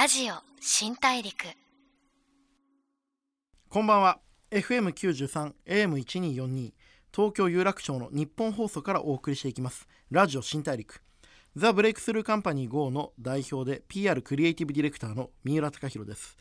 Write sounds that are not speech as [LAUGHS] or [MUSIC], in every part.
ラジオ新大陸。こんばんは。FM93 AM1242 東京有楽町の日本放送からお送りしていきます。ラジオ新大陸。ザ・ブレイクスルーカンパニー GO の代表で PR クリエイティブディレクターの三浦貴弘です。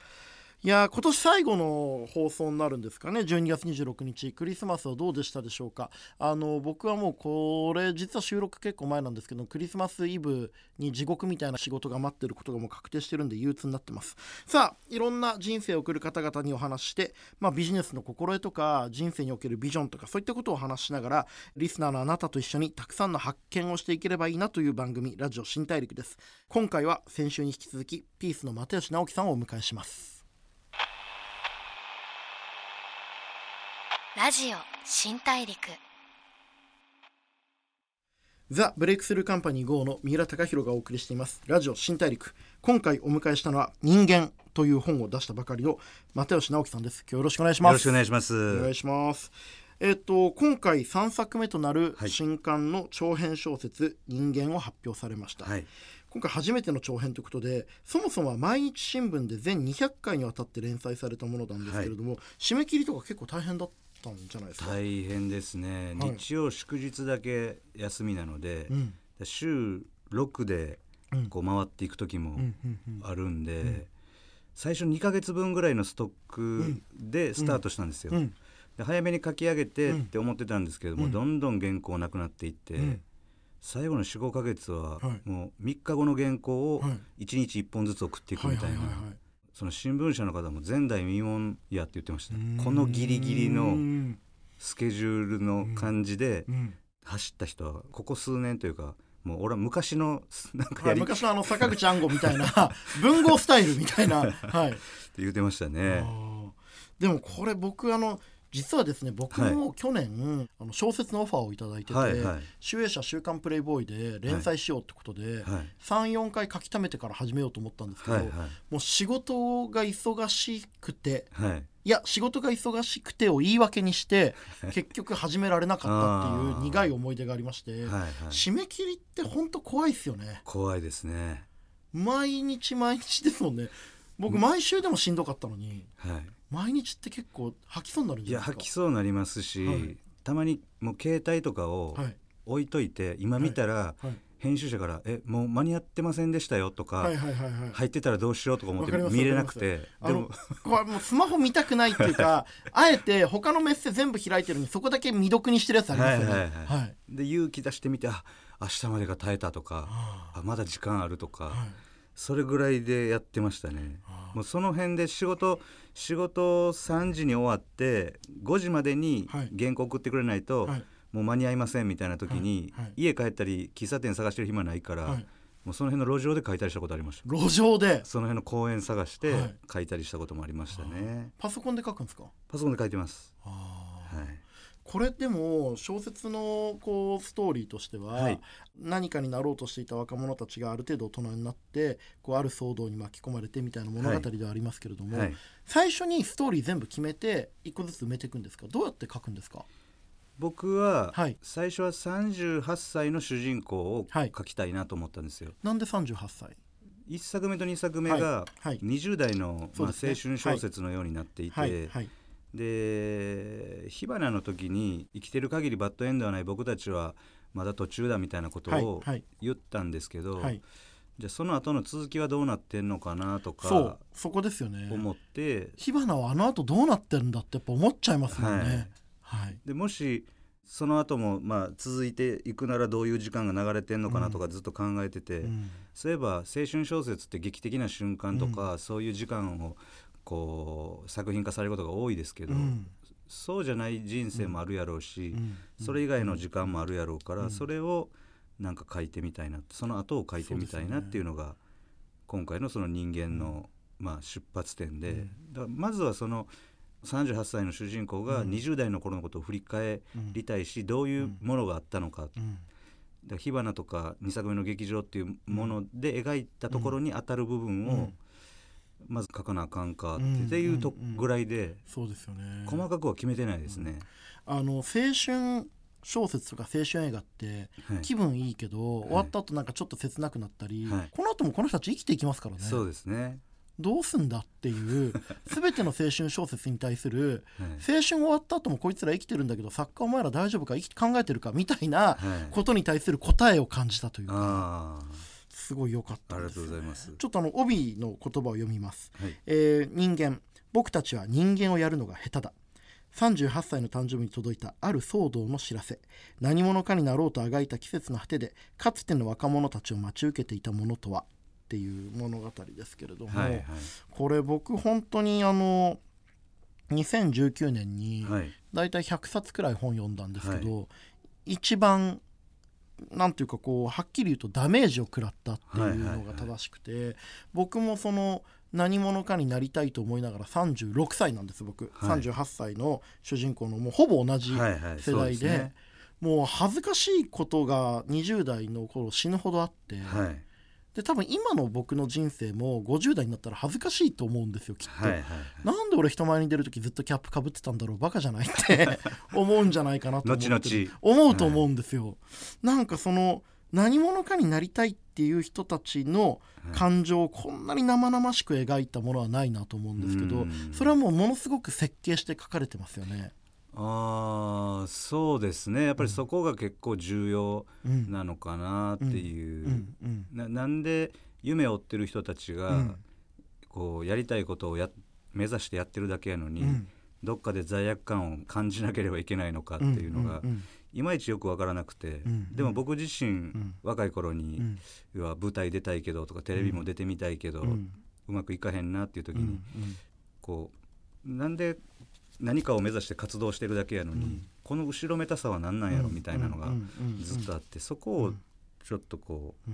いや今年最後の放送になるんですかね。12月26日クリスマスはどうでしたでしょうか。あの僕はもうこれ実は収録結構前なんですけどクリスマスイブに地獄みたいな仕事が待ってることがもう確定してるんで憂鬱になってます。さあいろんな人生を送る方々にお話しして、まあ、ビジネスの心得とか人生におけるビジョンとかそういったことを話しながらリスナーのあなたと一緒にたくさんの発見をしていければいいなという番組ラジオ新大陸です。今回は先週に引き続きピースの又吉直樹さんをお迎えします。ラジオ新大陸。ザ・ブレイクスルーカンパニー GO の三浦貴弘がお送りしています。ラジオ新大陸。今回お迎えしたのは人間という本を出したばかりの又吉直樹さんです。今日よろしくお願いします。よろしくお願いします。お願いします。えっ、と今回3作目となるはい。新刊の長編小説「人間」を発表されました、はい。今回初めての長編ということでそもそもは毎日新聞で全200回にわたって連載されたものなんですけれども、締め切りとか結構大変だったんじゃないですか、大変ですね。はい。日曜祝日だけ休みなので、うん。週6でうん。こう回っていく時もあるんで、最初2ヶ月分ぐらいのストックでスタートしたんですよ。うん。で早めに書き上げてうん。って思ってたんですけども、うん。どんどん原稿なくなっていって、うん。最後の45ヶ月ははい。もう3日後の原稿をはい。1日1本ずつ送っていくみたいな。その新聞社の方も前代未聞やって言ってました。このギリギリうのんスケジュールの感じでうん。走った人はここ数年というかもう俺は昔の [LAUGHS] なんかはい、昔のあの坂口安吾みたいな [LAUGHS] 文豪スタイルみたいな、はい、[LAUGHS] 言ってましたね。でもこれ僕あの実はですね僕も去年、あの小説のオファーをいただいてて「はいはい。集英社週刊プレイボーイ」で連載しようってことで、はい34回書き溜めてから始めようと思ったんですけど、はいはい。もう仕事が忙しくてはい。いや仕事が忙しくてを言い訳にして結局始められなかったっていう苦い思い出がありまして、はいはい。締め切りって本当怖いですよね。怖いですね。毎日毎日ですもんね。僕毎週でもしんどかったのには毎日って結構吐きそうになるんいいやじゃないですか？吐きそうになりますし、はい。たまにもう携帯とかをはい。置いといて今見たらはい。編集者から「えもう間に合ってませんでしたよ」とか、はいはいはいはい。入ってたらどうしようとか思って見れなくてでもこれもうスマホ見たくないっていうかあえて他のメッセ全部開いてるのにそこだけ未読にしてるやつありますよね。はいはいはいはい。で勇気出してみてあ明日までが耐えたとかああまだ時間あるとか、はいそれぐらいでやってましたね。あもうその辺で仕事仕事3時に終わって5時までにはい。原稿送ってくれないと、はい。もう間に合いませんみたいな時に、はい。はい。家帰ったり喫茶店探してる暇ないから、はい。もうその辺の路上で書いたりしたことありました。路上で？その辺の公園探してはい。書いたりしたこともありましたね、パソコンで書くんですか？パソコンで書いてます。はいこれでも小説のこうストーリーとしては、はい。何かになろうとしていた若者たちがある程度大人になってこうある騒動に巻き込まれてみたいな物語ではありますけれども、はい。最初にストーリー全部決めて一個ずつ埋めていくんですか？どうやって書くんですか？僕ははい。最初は38歳の主人公をはい。書きたいなと思ったんですよ。なんで38歳？1作目と2作目がはい。はい。20代の、まあ、青春小説のようになっていて、で火花の時に生きてる限りバッドエンドはない。僕たちはまだ途中だみたいなことをはいはい。言ったんですけど、はい。じゃあその後の続きはどうなってんのかなとそうかそこですよね。思って、火花はあの後どうなってるんだってやっぱ思っちゃいますもんね。はい。でもしその後もまあ続いていくならどういう時間が流れてんのかなとかずっと考えてて、うん。そういえば青春小説って劇的な瞬間とか、そういう時間をこう作品化されることが多いですけど、うん。そうじゃない人生もあるやろうし、うん。それ以外の時間もあるやろうから、それをなんか書いてみたいなその後を書いてみたいなっていうのが今回のその人間の、まあ、出発点で、だからまずはその38歳の主人公が20代の頃のことを振り返りたいし、どういうものがあったのか、火花とか2作目の劇場っていうもので描いたところに当たる部分を、まず書かなあかんかって,、いうとうんぐらいで、そうですよね。細かくは決めてないですね。あの青春小説とか青春映画ってはい。気分いいけど、終わった後なんかちょっと切なくなったり、はい。この後もこの人たち生きていきますからね。そうですね、どうすんだっていう全ての青春小説に対するはい。青春終わった後もこいつら生きてるんだけど作家お前ら大丈夫か？生き考えてるか？みたいなはい、ことに対する答えを感じたというか。あすごい良かっあありがとうございます。ちょっとあの帯の言葉を読みます。はい。えー人間。僕たちは人間をやるのが下手だ。38歳の誕生日に届いたある騒動の知らせ。何者かになろうとあがいた季節の果てでかつての若者たちを待ち受けていたものとは？っていう物語ですけれども、はいはい。これ僕本当にあの2019年にはい。だいたい100冊くらい本読んだんですけど、一番なんていうかこうはっきり言うとダメージを食らったっていうのが正しくて、僕もその何者かになりたいと思いながら36歳なんです僕、はい。38歳の主人公のもうほぼ同じ世代で,、もう恥ずかしいことが20代の頃死ぬほどあって、はいで多分今の僕の人生も50代になったら恥ずかしいと思うんですよきっと。はいはいなんで俺人前に出る時ずっとキャップかぶってたんだろうバカじゃないって [LAUGHS] 思うんじゃないかなと思思うと思うんですよ、なんかその何者かになりたいっていう人たちの感情をこんなに生々しく描いたものはないなと思うんですけどうん。それはもうものすごく設計して書かれてますよね。ああそうですね。やっぱりそこが結構重要うん。なのかなっていう、うん。うん。ななんで夢を追ってる人たちが、うん。こうやりたいことをや目指してやってるだけやのに、うん。どっかで罪悪感を感じなければいけないのかっていうのが、うん。うん。いまいちよく分からなくて、うん。でも僕自身、ん。若い頃に、うん。うわ舞台出たいけどとかテレビも出てみたいけど、ううんまくいかへんなっていう時に、うん。こうなんで何かを目指して活動してるだけやのに、うん。この後ろめたさは何なんやろみたいなのがずっとあってそこをちょっとこうん。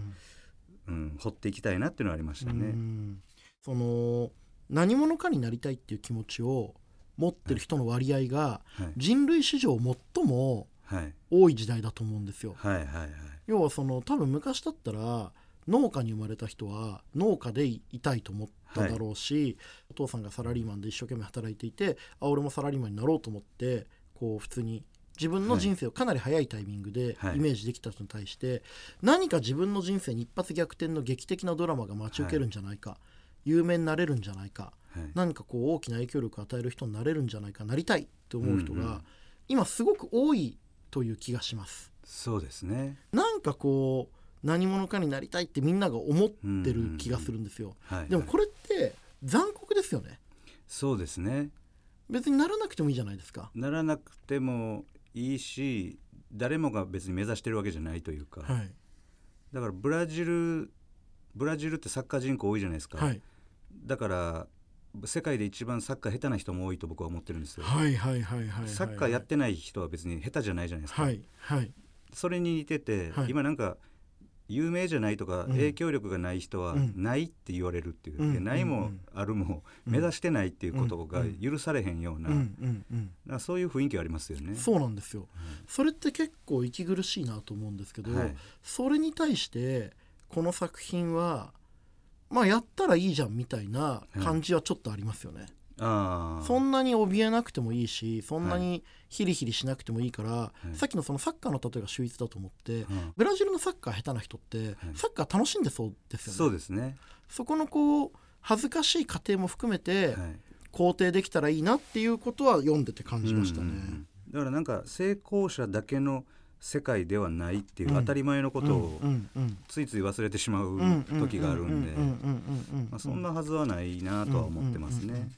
う、うん、掘っていきたいなっていうのはありましたうね。ん。その何者かになりたいっていう気持ちを持ってる人の割合がはい。人類史上最もはい。多い時代だと思うんですよ。はいはいはい。要はその多分昔だったら農家に生まれた人は農家でいたいと思っただろうし、お父さんがサラリーマンで一生懸命働いていてあ俺もサラリーマンになろうと思ってこう普通に自分の人生をかなり早いタイミングではい。イメージできた人に対して、何か自分の人生に一発逆転の劇的なドラマが待ち受けるんじゃないか、有名になれるんじゃないかはい。何かこう大きな影響力を与える人になれるんじゃないかなりたいって思う人が、うんうん。今すごく多いという気がします。そうですね。なんかこう何者かになりたいってみんなが思ってる気がするんですよ。はい、でもこれって残酷ですよね。そうですね。別にならなくてもいいじゃないですか。ならなくてもいいし誰もが別に目指してるわけじゃないというか、はい。だからブラジルブラジルってサッカー人口多いじゃないですか、はい。だから世界で一番サッカー下手な人も多いと僕は思ってるんですよ、はいはいはいはいはい。サッカーやってない人は別に下手じゃないじゃないですか、はいはい。それに似てて、はい。今なんか有名じゃないとかうん。影響力がない人はうん。ないって言われるっていう、ないもうんあるもうん。目指してないっていうことがうん。許されへんような、そういう雰囲気はありますよね。そうなんですよ。それって結構息苦しいなと思うんですけど、はい。それに対してこの作品はまあやったらいいじゃんみたいな感じはちょっとありますよね。ああそんなに怯えなくてもいいしそんなにヒリヒリしなくてもいいから、い。さっきのそのサッカーの例えが秀逸だと思って、うん。ブラジルのサッカー下手な人って、サッカー楽しんでそうですよね。そうですね、そこのこう恥ずかしい過程も含めてはい。肯定できたらいいなっていうことは読んでて感じましたね。うんうんうん。だからなんか成功者だけの世界ではないっていううん。当たり前のことをついつい忘れてしまううん時があるんでそんなはずはないなとは思ってますね。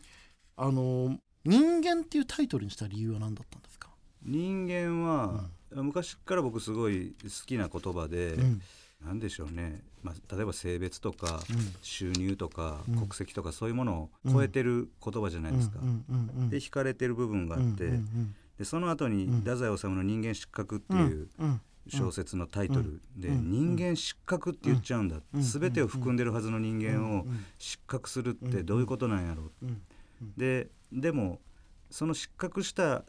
あの人間っていうタイトルにした理由は何だったんですか、人間は昔から僕すごい好きな言葉でうん。何でしょうね。まあ例えば性別とかうん。収入とかうん。国籍とかそういうものを超えてる言葉じゃないですか。う。ん。うん。うん。で惹かれてる部分があってうん。うん。でその後にうん。太宰治の「人間失格」ってうん。いううん。小説のタイトルでうん。人間失格って言っちゃうんだうん。全てを含んでるはずの人間をうん。失格するってどういうことなんやろううんででもその失格した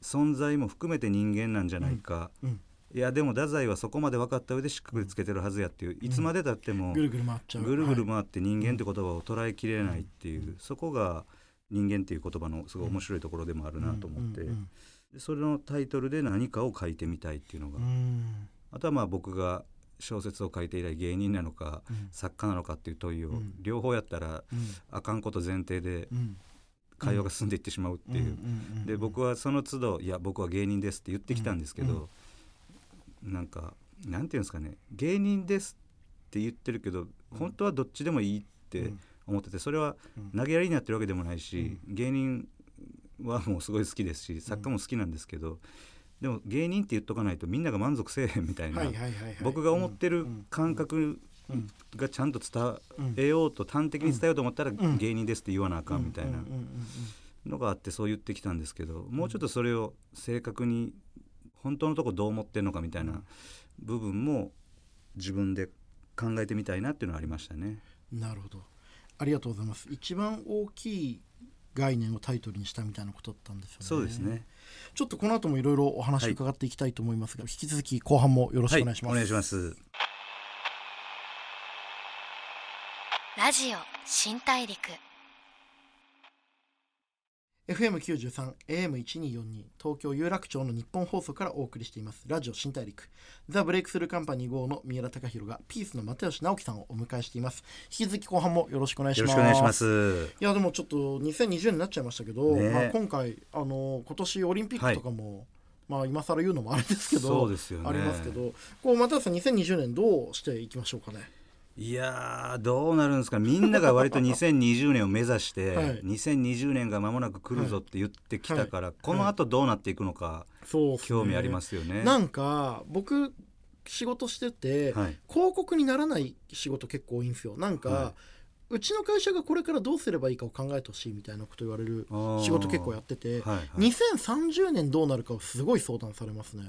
存在も含めて人間なんじゃないか、うん。いやでも太宰はそこまで分かった上で失格つけてるはずやっていういつまでたってもぐるぐる回っちゃう。ぐるぐるはい回って人間って言葉を捉えきれないっていうそこが人間っていう言葉のすごい面白いところでもあるなと思って。それのタイトルで何かを書いてみたいっていうのが、うん。あとはまあ僕が小説を書いて以来芸人なのか、うん。作家なのかっていう問いを、うん。両方やったらうん。あかんこと前提でうん。会話が進んでいってしまうっていう、うん。で僕はその都度「いや僕は芸人です」って言ってきたんですけど、なんかなんていうんですかね芸人ですって言ってるけど本当はどっちでもいいってうん。思っててそれはうん。投げやりになってるわけでもないし、芸人はもうすごい好きですし作家も好きなんですけど、でも芸人って言っとかないとみんなが満足せえへんみたいな、僕が思ってるうん感覚うん。がちゃんと伝うんえようと端的に伝えようと思ったらん。芸人ですって言わなあかんみたいなのがあってそう言ってきたんですけどもうちょっとそれを正確に本当のとこどう思ってんのかみたいな部分も自分で考えてみたいなっていうのはありましたね。うんなるほど。ありがとうございます。一番大きい概念をタイトルにしたみたいなことだったんですよねそうですね。ちょっとこの後もいろいろお話伺っていきたいと思いますが、引き続き後半もよろしくお願いします、お願いします。ラジオ新大陸 FM93 AM1242 東京有楽町の日本放送からお送りしています。ラジオ新大陸。ザ・ブレイクスルーカンパニー GO の三浦貴大がピースの又吉直樹さんをお迎えしています。引き続き後半もよろしくお願いします。よろしくお願いします。いやでもちょっと2020年になっちゃいましたけど、ねまあ、今回あの今年オリンピックとかも、まあ今更言うのもあれですけどそうですよね。ありますけどこう又吉さん2020年どうしていきましょうかね？いやーどうなるんですか。みんなが割と2020年を目指して、はい。2020年が間もなく来るぞって言ってきたから、この後どうなっていくのか興味ありますよね。なんか僕仕事してて、はい。広告にならない仕事結構多いんですよ。なんか、はうちの会社がこれからどうすればいいかを考えてほしいみたいなこと言われる仕事結構やってて、はいはい、2030年どうなるかをすごい相談されますね。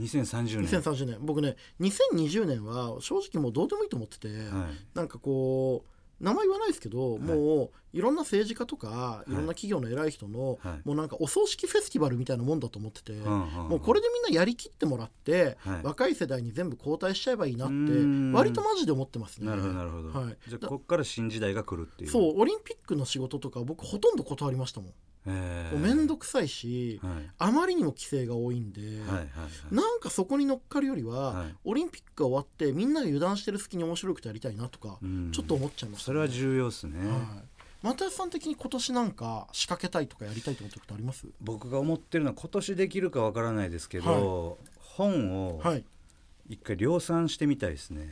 2030年。2030年。僕ね2020年は正直もうどうでもいいと思ってて、はい。なんかこう名前言わないですけど、もういろんな政治家とかい。ろんな企業の偉い人の、はい。もうなんかお葬式フェスティバルみたいなもんだと思ってて、んうんうん。もうこれでみんなやりきってもらって、はい。若い世代に全部交代しちゃえばいいなって割とマジで思ってますね。なるほどなるほど、はい。じゃあここから新時代が来るっていう。そうオリンピックの仕事とか僕ほとんど断りましたもん。へー。もうめんどくさいし、はい。あまりにも規制が多いんで、はいはいはい。なんかそこに乗っかるよりは、はい。オリンピックが終わってみんなが油断してる隙に面白くてやりたいなとか、うん。ちょっと思っちゃいました、それは重要ですね、はい、又吉さん的に今年なんか仕掛けたいとかやりたいと思ってることあります？僕が思ってるのは今年できるかわからないですけど、本をはい。一回量産してみたいですね。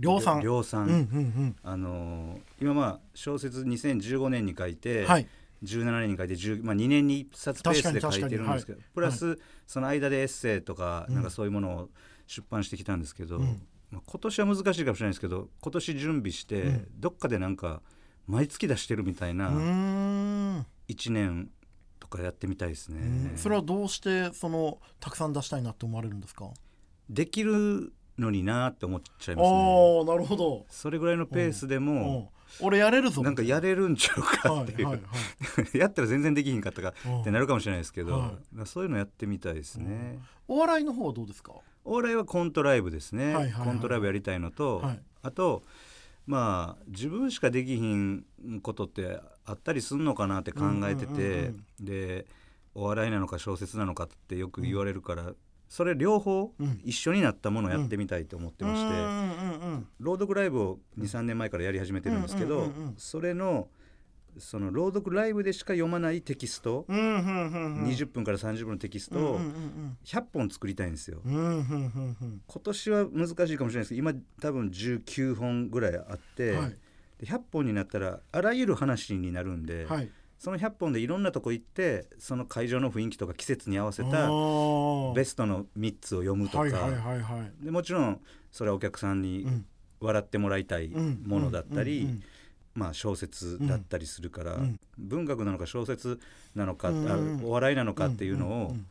量産。量産、うんうんあのー今まあ小説2015年に書いて、うんはい17年に書いて10、まあ、2年に1冊ペースで書いてるんですけど、確かに。確かにプラスその間でエッセイとかうんなんかそういうものを出版してきたんですけど、うん。まあ、今年は難しいかもしれないですけど今年準備して、うん。どっかでなんか毎月出してるみたいうなーん。1年とかやってみたいですね。うん。それはどうしてそのたくさん出したいなって思われるんですか？できるのになって思っちゃいあますね。あなるほど、それぐらいのペースでうん。も、俺やれるぞ。なんかやれるんちゃうかはいっていう、はいはい [LAUGHS] やったら全然できひんかったかうん。ってなるかもしれないですけど、そういうのやってみたいですね。お笑いの方はどうですか？お笑いはコントライブですね、はいはいはい。コントライブやりたいのと、はい。あとまあ自分しかできひんことってあったりすんのかなって考えてて、うんうんうん。でお笑いなのか小説なのかってよく言われるから、それ両方うん。一緒になったものをやってみたいと思ってまして、朗読ライブを23年前からやり始めてるんですけど、それのその朗読ライブでしか読まないテキスト、うんうんうんうん。20分から30分のテキストをうんうんうん100本作りたいんですよ。今年は難しいかもしれないですけど今多分19本ぐらいあって、はい。で100本になったらあらゆる話になるんで、はいその100本でいろんなとこ行ってその会場の雰囲気とか季節に合わせたベスストの3つを読むとか、はいはいはいはい。でもちろんそれはお客さんにうん。笑ってもらいたいうんものだったり、まあ、小説だったりするから、うん文学なのか小説なのか、うんあお笑いなのかっていうのを、んん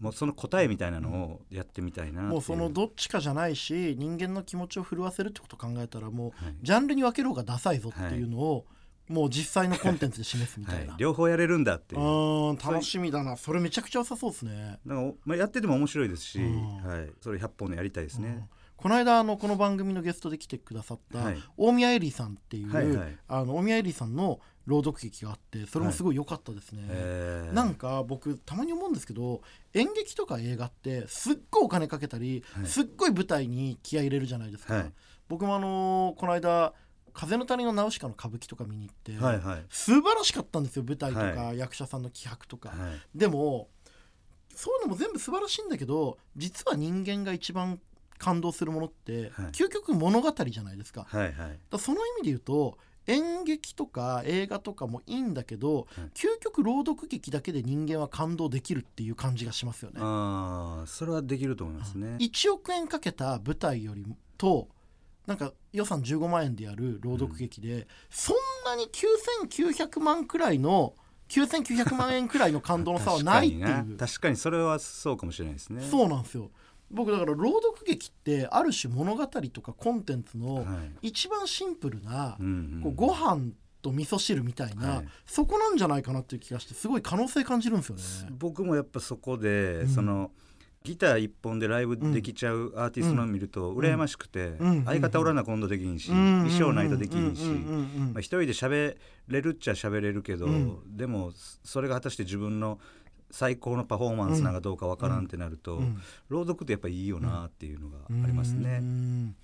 もうその答えみたいなのをやってみたいなもうそのどっちかじゃないし人間の気持ちを震わせるってことを考えたらもうはい。ジャンルに分ける方がダサいぞっていうのをもう実際のコンテンツで示すみたはい。いな、両方やれるんだっていう。うん楽しみだな。それめちゃくちゃ良さそうですね。なんかおまあ、やってても面白いですし、うん。はい、それ100本のやりたいですね。この間あのこの番組のゲストで来てくださったはい。大宮エリーさんっていう、はいはい。あの大宮エリーさんの朗読劇があってそれもすごい良かったですね、えー。なんか僕たまに思うんですけど演劇とか映画ってすっごいお金かけたり、はい。すっごい舞台に気合い入れるじゃないですか、はい。僕もあのこの間「風の谷のナウシカ」の歌舞伎とか見に行って、はいはい。素晴らしかったんですよ舞台とか、は役者さんの気迫とか、はい。でもそういうのも全部素晴らしいんだけど実は人間が一番感動するものって、はい。究極物語じゃないですか。はいはい。だその意味で言うと演劇とか映画とかもいいんだけど、はい。究極朗読劇だけで人間は感動できるっていう感じがしますよね。ああそれはできると思いますね。1億円かけた舞台よりとなんか予算15万円でやる朗読劇で、そんなに9900万くらいの9900万円くらいの感動の差はないっていう。[LAUGHS] 確か確かにそれはそうかもしれないですね。そうなんですよ。僕だから朗読劇ってある種物語とかコンテンツのはい。一番シンプルな、うんうん。こうご飯と味噌汁みたいな、はい。そこなんじゃないかなっていう気がしてすごい可能性感じるんですよね。僕もやっぱそこで、うん。そのギター一本でライブできちゃうアーティストの見ると羨ましくて、うん。相方おらな今度できんし、うん。衣装ないとできんし、一人で喋れるっちゃ喋れるけど、うん。でもそれが果たして自分の最高のパフォーマンスなんかどうかわからんってなると、うん。朗読ってやっぱいいよなっていうのがありますうね。ん。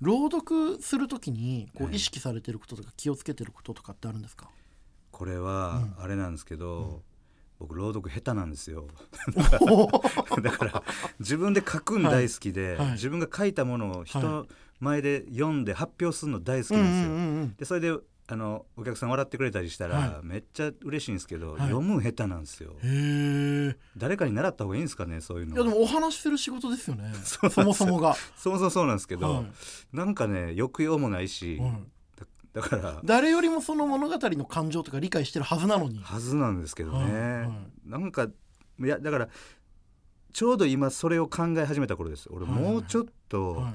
朗読するときにこはい。う意識されてることとか気をつけてることとかってあるんですか、これはうん。あれなんですけど、僕朗読下手なんですよ。[LAUGHS] だから自分で書くん大好きで、はいはい。自分が書いたものを人前で読んで発表するの大好きうんうなんですよ。んうんでそれであのお客さん笑ってくれたりしたら、はめっちゃ嬉しいんですけど、はい。読む下手なんですよ。誰かに習った方がいいんですかねそういうの。いやでもお話しする仕事ですよね。[LAUGHS] そもそもが、そもそもそうなんですけど、はなんかね抑揚もないし、いはいだから。誰よりもその物語の感情とか理解してるはずなのに。はずなんですけどね、はいはなんかいやだからちょうど今それを考え始めた頃です。俺もうちょっとはい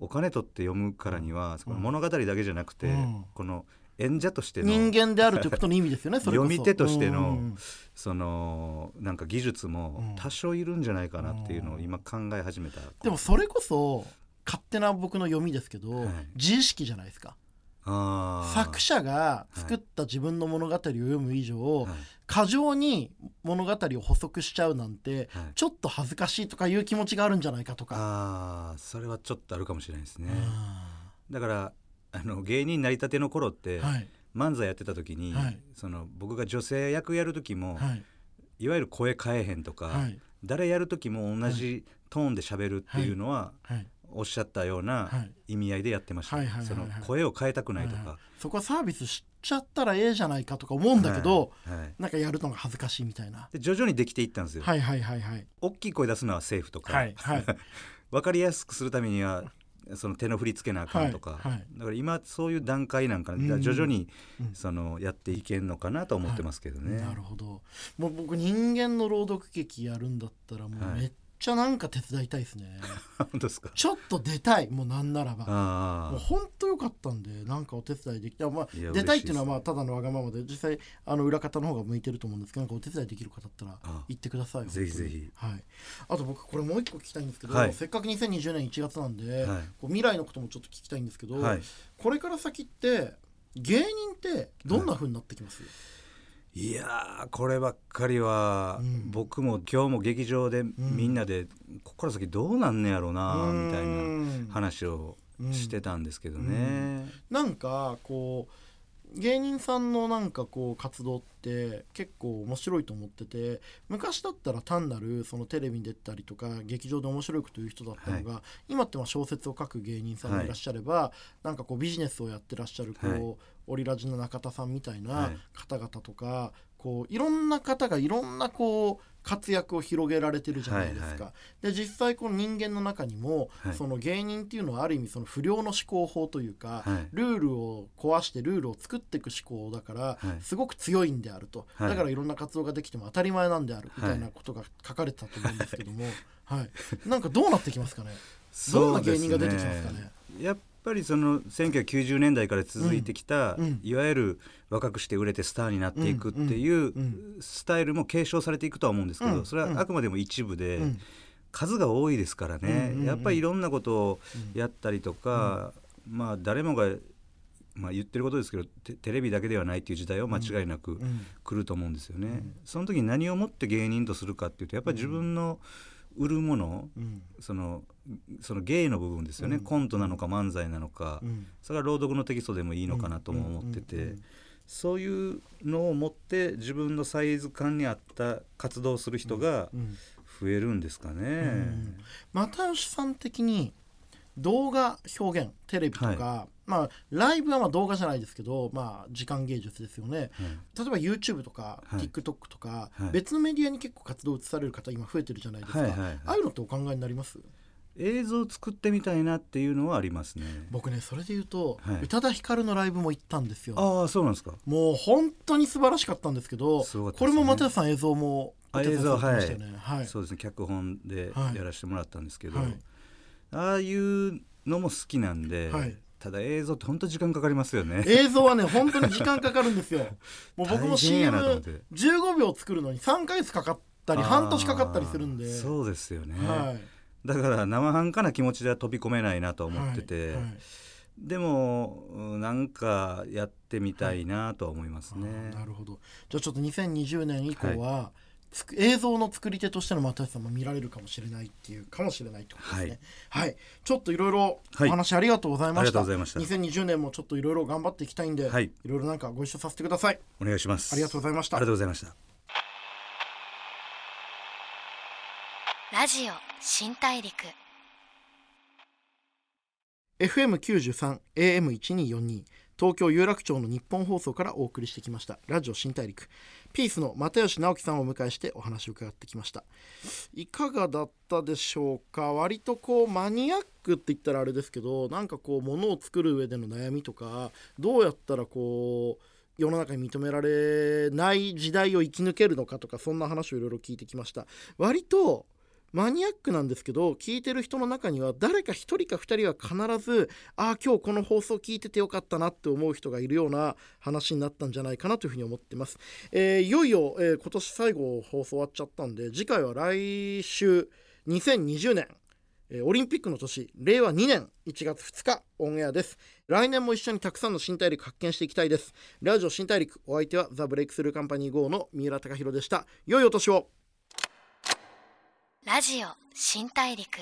お金取って読むからには、その物語だけじゃなくて、うん。この演者としての人間であるということの意味ですよね [LAUGHS] 読み手としてのうんそのなんか技術もうん。多少いるんじゃないかなっていうのを今考え始めた、でもそれこそ勝手な僕の読みですけど、はい。自意識じゃないですか作者が作った自分の物語を読む以上、はい。過剰に物語を補足しちゃうなんて、はい。ちょっと恥ずかしいとかいう気持ちがあるんじゃないかとか。それはちょっとあるかもしれないですね、あだからあの芸人になりたての頃って、ーはい。漫才やってた時に、はい。その僕が女性役やる時も、はい。い、わゆる声変えへんとか、はい。誰やる時も同じトーンで喋るっていうのは、はいおっしゃったようなはい。意味合いでやってました、はいはいはいはい。その声を変えたくないとか、はいそこはサービスしちゃったらええじゃないかとか思うんだけど、はいはい。なんかやるのが恥ずかしいみたいな。で徐々にできていったんですよ、はいはいはいはい。大きい声出すのはセーフとか、はいはい。[LAUGHS] 分かりやすくするためにはその手の振り付けなあかんとか、はいはい。だから今そういう段階なんかうんな徐々にうん。そのやっていけんのかなと思ってますけどね。なるほど。もう僕人間の朗読劇やるんだったらもうはい。めっちゃなんか手伝いたいですね。[LAUGHS] 本当ですか？ちょっと出たいもうなんならば。あもう本当良かったんでなんかお手伝いできて、まあ、出たいっていうのはまあただのわがままで実際あの裏方の方が向いてると思うんですけどなんかお手伝いできる方だったらあ言ってくださいぜひぜひ。はい、あと僕これもう一個聞きたいんですけど、はい。せっかく2020年1月なんで、はい。こう未来のこともちょっと聞きたいんですけど、はい。これから先って芸人ってどんな風になってきます、いやーこればっかりは、うん。僕も今日も劇場でみんなで、ここから先どうなんねやろうなうんみたいな話をしてたんですけどね。なんかこう芸人さんのなんかこう活動って結構面白いと思ってて昔だったら単なるそのテレビに出たりとか劇場で面白いこと言う人だったのが、今ってまあ小説を書く芸人さんがいらっしゃれば、なんかこうビジネスをやってらっしゃるこう、はいオリラジの中田さんみたいはない。方々とか、こういろんな方がいろんなこう活躍を広げられてるじゃないですか。はで実際この人間の中にも、はい。その芸人っていうのはある意味その不良の思考法というか、はい。ルールを壊してルールを作っていく思考だから、はい。すごく強いんであると、はい。だからいろんな活動ができても当たり前なんであるみたいなことが書かれてたと思うんですけども、はい。なんかどうなってきますかね？どんな芸人が出てきますかね。やっぱりその1990年代から続いてきた、うんうん。いわゆる若くして売れてスターになっていくっていううんスタイルも継承されていくとは思うんですけど、うんそれはあくまでも一部で、うん。数が多いですからね、うんうんうん。やっぱりいろんなことをやったりとか、まあ誰もが、まあ、言ってることですけどテテレビだけではないっていう時代は間違いなくうん。来ると思うんですよね。その時に何をもって芸人とするかっていうとやっぱり自分の売るもの、うん。そのその芸の部分ですよね、うん。コントなのか漫才なのか、うん。それは朗読のテキストでもいいのかなとも思ってて、そういうのを持って自分のサイズ感に合った活動をする人がうん増えるんですかね。うん。又吉さん的に動画表現テレビとか、まあライブはまあ動画じゃないですけど、まあ、時間芸術ですよね。例えば YouTube とか、はい。TikTok とか、はい。別のメディアに結構活動を移される方今増えてるじゃないですか、はいはいはい。ああいうのってお考えになります？映像を作ってみたいなっていうのはありますね。僕ねそれで言うと、はい。宇多田ヒカルのライブも行ったんですよ。ああそうなんですか。もう本当に素晴らしかったんですけどすごかったこれも又吉さん映像もあ映像されてましたよね。はい。そうですね脚本ではい。やらせてもらったんですけど、はい。ああいうのも好きなんで、はい。ただ映像って本当時間かかりますよね。映像はね本当に時間かかるんですよ。[LAUGHS] もう僕も大変やなと思って。CM15 秒作るのに3ヶ月かかったり半年かかったりするんで。そうですよね、はいだから生半可な気持ちでは飛び込めないなと思ってて、はいはい。でもうんなんかやってみたいなとは思いますね、あーなるほど。じゃあちょっと2020年以降は、映像の作り手としての又吉さんも見られるかもしれないっていうかもしれないってことですね。はい、ちょっといろい。ろお話ありがとうございました,、ありがとうございました。2020年もちょっといろいろ頑張っていきたいんで、はい。いろいろなんかご一緒させてください。お願いします。ありがとうございました。ありがとうございました。ラジオ新大陸。FM93 AM1242 東京有楽町の日本放送からお送りしてきました。ラジオ新大陸。ピースの又吉直樹さんをお迎えしてお話を伺ってきました。いかがだったでしょうか？割とこうマニアックって言ったらあれですけどなんかこう物を作る上での悩みとかどうやったらこう世の中に認められない時代を生き抜けるのかとかそんな話をいろいろ聞いてきました。割とマニアックなんですけど聞いてる人の中には誰か1人か2人は必ずああ今日この放送聞いててよかったなって思う人がいるような話になったんじゃないかなというふうに思ってます、えーいよいよ、えー今年最後放送終わっちゃったんで次回は来週2020年。オリンピックの年。令和2年。1月2日オンエアです。来年も一緒にたくさんの新大陸発見していきたいです。ラジオ新大陸お相手はザ・ブレイクスルーカンパニー GO の三浦貴大でした。良いお年を。ラジオ新大陸。